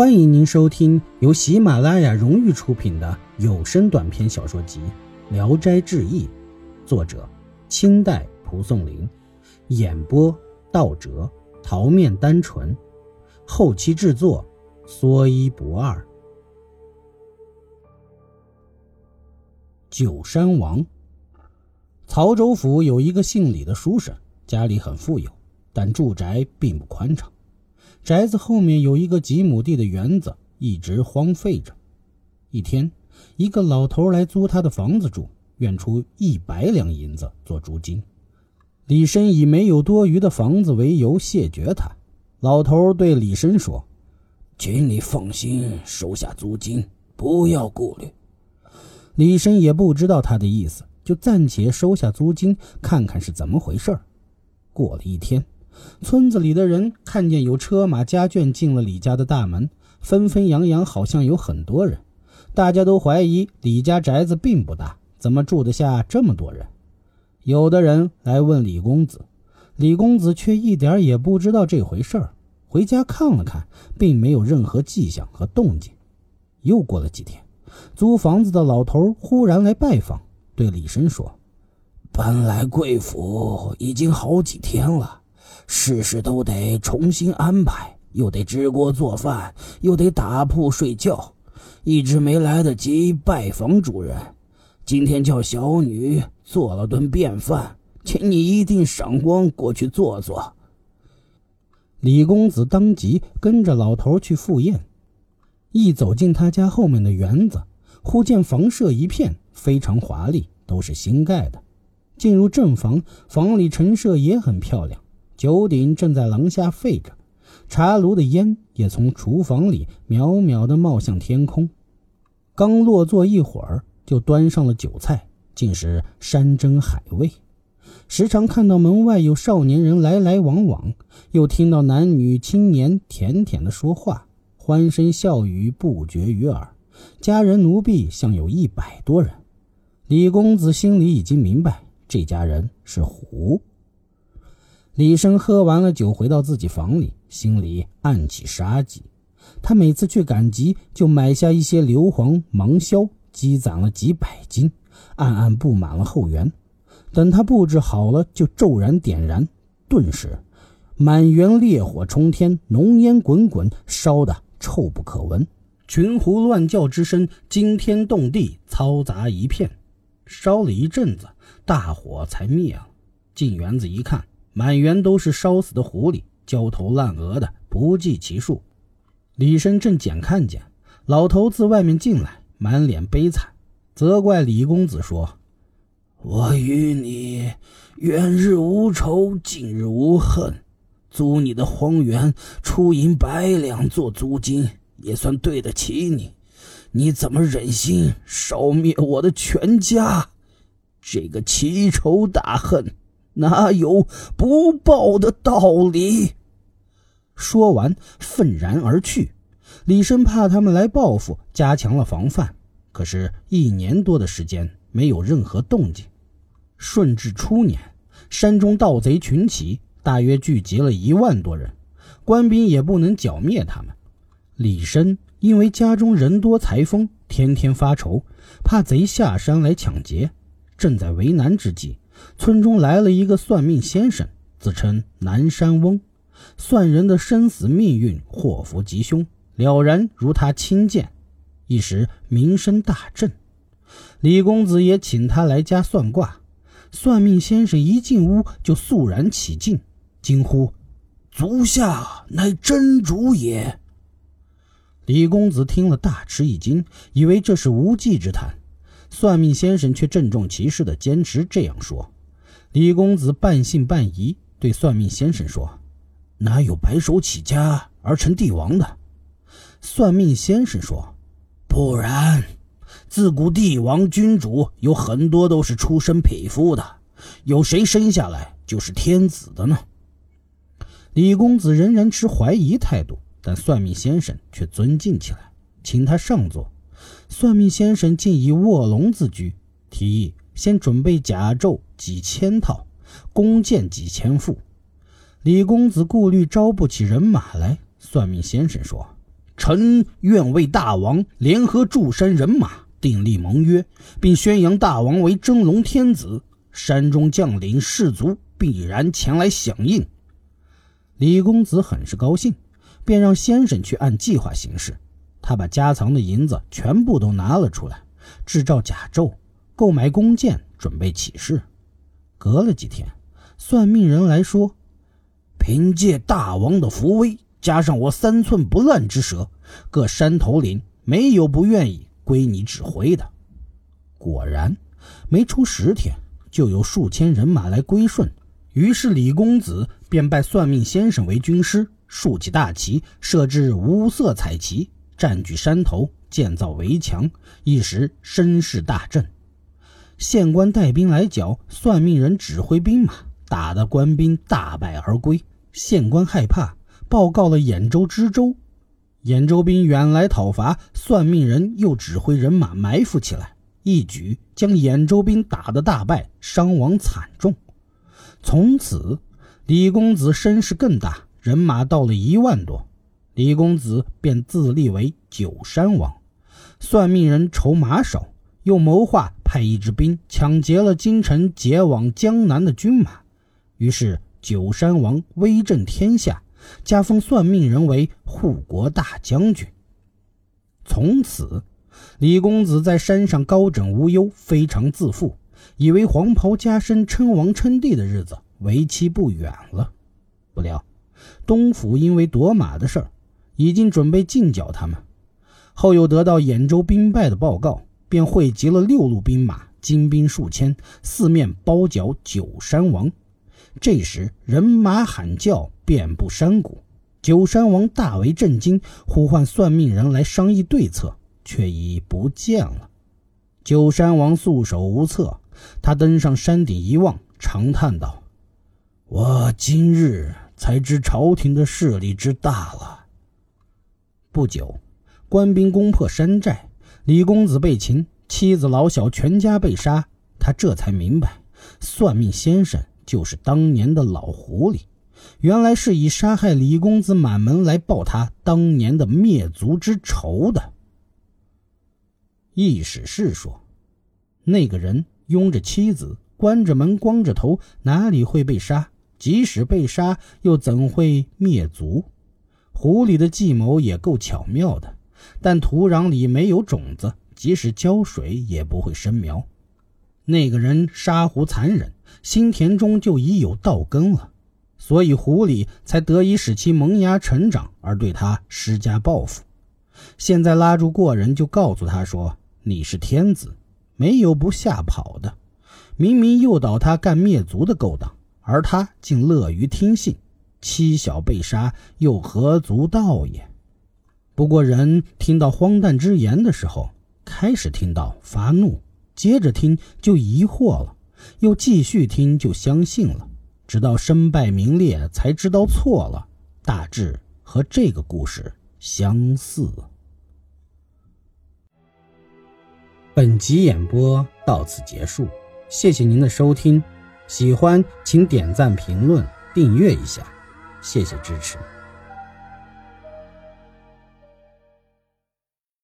欢迎您收听由喜马拉雅荣誉出品的有声短篇小说集《聊斋志异》，作者清代蒲松龄，演播道哲、桃面单纯，后期制作说一不二。九山王，曹州府有一个姓李的书生，家里很富有，但住宅并不宽敞。宅子后面有一个几亩地的园子，一直荒废着。一天，一个老头来租他的房子住，愿出一百两银子做租金。李生以没有多余的房子为由谢绝他。老头对李生说：“请你放心收下租金，不要顾虑。”李生也不知道他的意思，就暂且收下租金，看看是怎么回事过了一天。村子里的人看见有车马家眷进了李家的大门，纷纷扬扬，好像有很多人。大家都怀疑李家宅子并不大，怎么住得下这么多人？有的人来问李公子，李公子却一点也不知道这回事儿。回家看了看，并没有任何迹象和动静。又过了几天，租房子的老头忽然来拜访，对李生说：“搬来贵府已经好几天了。”事事都得重新安排，又得支锅做饭，又得打铺睡觉，一直没来得及拜访主人。今天叫小女做了顿便饭，请你一定赏光过去坐坐。李公子当即跟着老头去赴宴。一走进他家后面的园子，忽见房舍一片，非常华丽，都是新盖的。进入正房，房里陈设也很漂亮。九鼎正在廊下沸着，茶炉的烟也从厨房里渺渺地冒向天空。刚落座一会儿，就端上了酒菜，竟是山珍海味。时常看到门外有少年人来来往往，又听到男女青年甜甜的说话，欢声笑语不绝于耳。家人奴婢像有一百多人。李公子心里已经明白，这家人是胡。李生喝完了酒，回到自己房里，心里暗起杀机。他每次去赶集，就买下一些硫磺、芒硝，积攒了几百斤，暗暗布满了后园。等他布置好了，就骤然点燃，顿时满园烈火冲天，浓烟滚滚，烧得臭不可闻，群狐乱叫之声惊天动地，嘈杂一片。烧了一阵子，大火才灭了。进园子一看。满园都是烧死的狐狸，焦头烂额的不计其数。李生正捡看见老头自外面进来，满脸悲惨，责怪李公子说：“我与你远日无仇，近日无恨，租你的荒园，出银百两做租金，也算对得起你。你怎么忍心烧灭我的全家？这个奇仇大恨！”哪有不报的道理？说完，愤然而去。李生怕他们来报复，加强了防范。可是，一年多的时间没有任何动静。顺治初年，山中盗贼群起，大约聚集了一万多人，官兵也不能剿灭他们。李生因为家中人多财丰，天天发愁，怕贼下山来抢劫，正在为难之际。村中来了一个算命先生，自称南山翁，算人的生死命运、祸福吉凶，了然如他亲见，一时名声大振。李公子也请他来家算卦。算命先生一进屋就肃然起敬，惊呼：“足下乃真主也！”李公子听了大吃一惊，以为这是无稽之谈。算命先生却郑重其事地坚持这样说。李公子半信半疑，对算命先生说：“哪有白手起家而成帝王的？”算命先生说：“不然，自古帝王君主有很多都是出身匹夫的，有谁生下来就是天子的呢？”李公子仍然持怀疑态度，但算命先生却尊敬起来，请他上座。算命先生竟以卧龙自居，提议先准备甲胄几千套，弓箭几千副。李公子顾虑招不起人马来，算命先生说：“臣愿为大王联合诸山人马，订立盟约，并宣扬大王为真龙天子。山中将领士卒必然前来响应。李公子很是高兴，便让先生去按计划行事。他把家藏的银子全部都拿了出来，制造甲胄，购买弓箭，准备起事。隔了几天，算命人来说：“凭借大王的福威，加上我三寸不烂之舌，各山头领没有不愿意归你指挥的。”果然，没出十天，就有数千人马来归顺。于是李公子便拜算命先生为军师，竖起大旗，设置五色彩旗。占据山头，建造围墙，一时声势大振。县官带兵来剿，算命人指挥兵马，打得官兵大败而归。县官害怕，报告了兖州知州。兖州兵远来讨伐，算命人又指挥人马埋伏起来，一举将兖州兵打得大败，伤亡惨重。从此，李公子声势更大，人马到了一万多。李公子便自立为九山王，算命人筹马首，又谋划派一支兵抢劫了京城解往江南的军马，于是九山王威震天下，加封算命人为护国大将军。从此，李公子在山上高枕无忧，非常自负，以为黄袍加身、称王称帝的日子为期不远了。不料，东府因为夺马的事儿。已经准备进剿他们，后又得到兖州兵败的报告，便汇集了六路兵马，精兵数千，四面包剿九山王。这时人马喊叫，遍布山谷。九山王大为震惊，呼唤算命人来商议对策，却已不见了。九山王束手无策，他登上山顶一望，长叹道：“我今日才知朝廷的势力之大了。”不久，官兵攻破山寨，李公子被擒，妻子老小全家被杀。他这才明白，算命先生就是当年的老狐狸，原来是以杀害李公子满门来报他当年的灭族之仇的。易史是说，那个人拥着妻子，关着门，光着头，哪里会被杀？即使被杀，又怎会灭族？狐狸的计谋也够巧妙的，但土壤里没有种子，即使浇水也不会生苗。那个人杀狐残忍，心田中就已有稻根了，所以狐狸才得以使其萌芽成长，而对他施加报复。现在拉住过人，就告诉他说：“你是天子，没有不吓跑的。”明明诱导他干灭族的勾当，而他竟乐于听信。妻小被杀，又何足道也？不过人听到荒诞之言的时候，开始听到发怒，接着听就疑惑了，又继续听就相信了，直到身败名裂才知道错了。大致和这个故事相似。本集演播到此结束，谢谢您的收听，喜欢请点赞、评论、订阅一下。谢谢支持。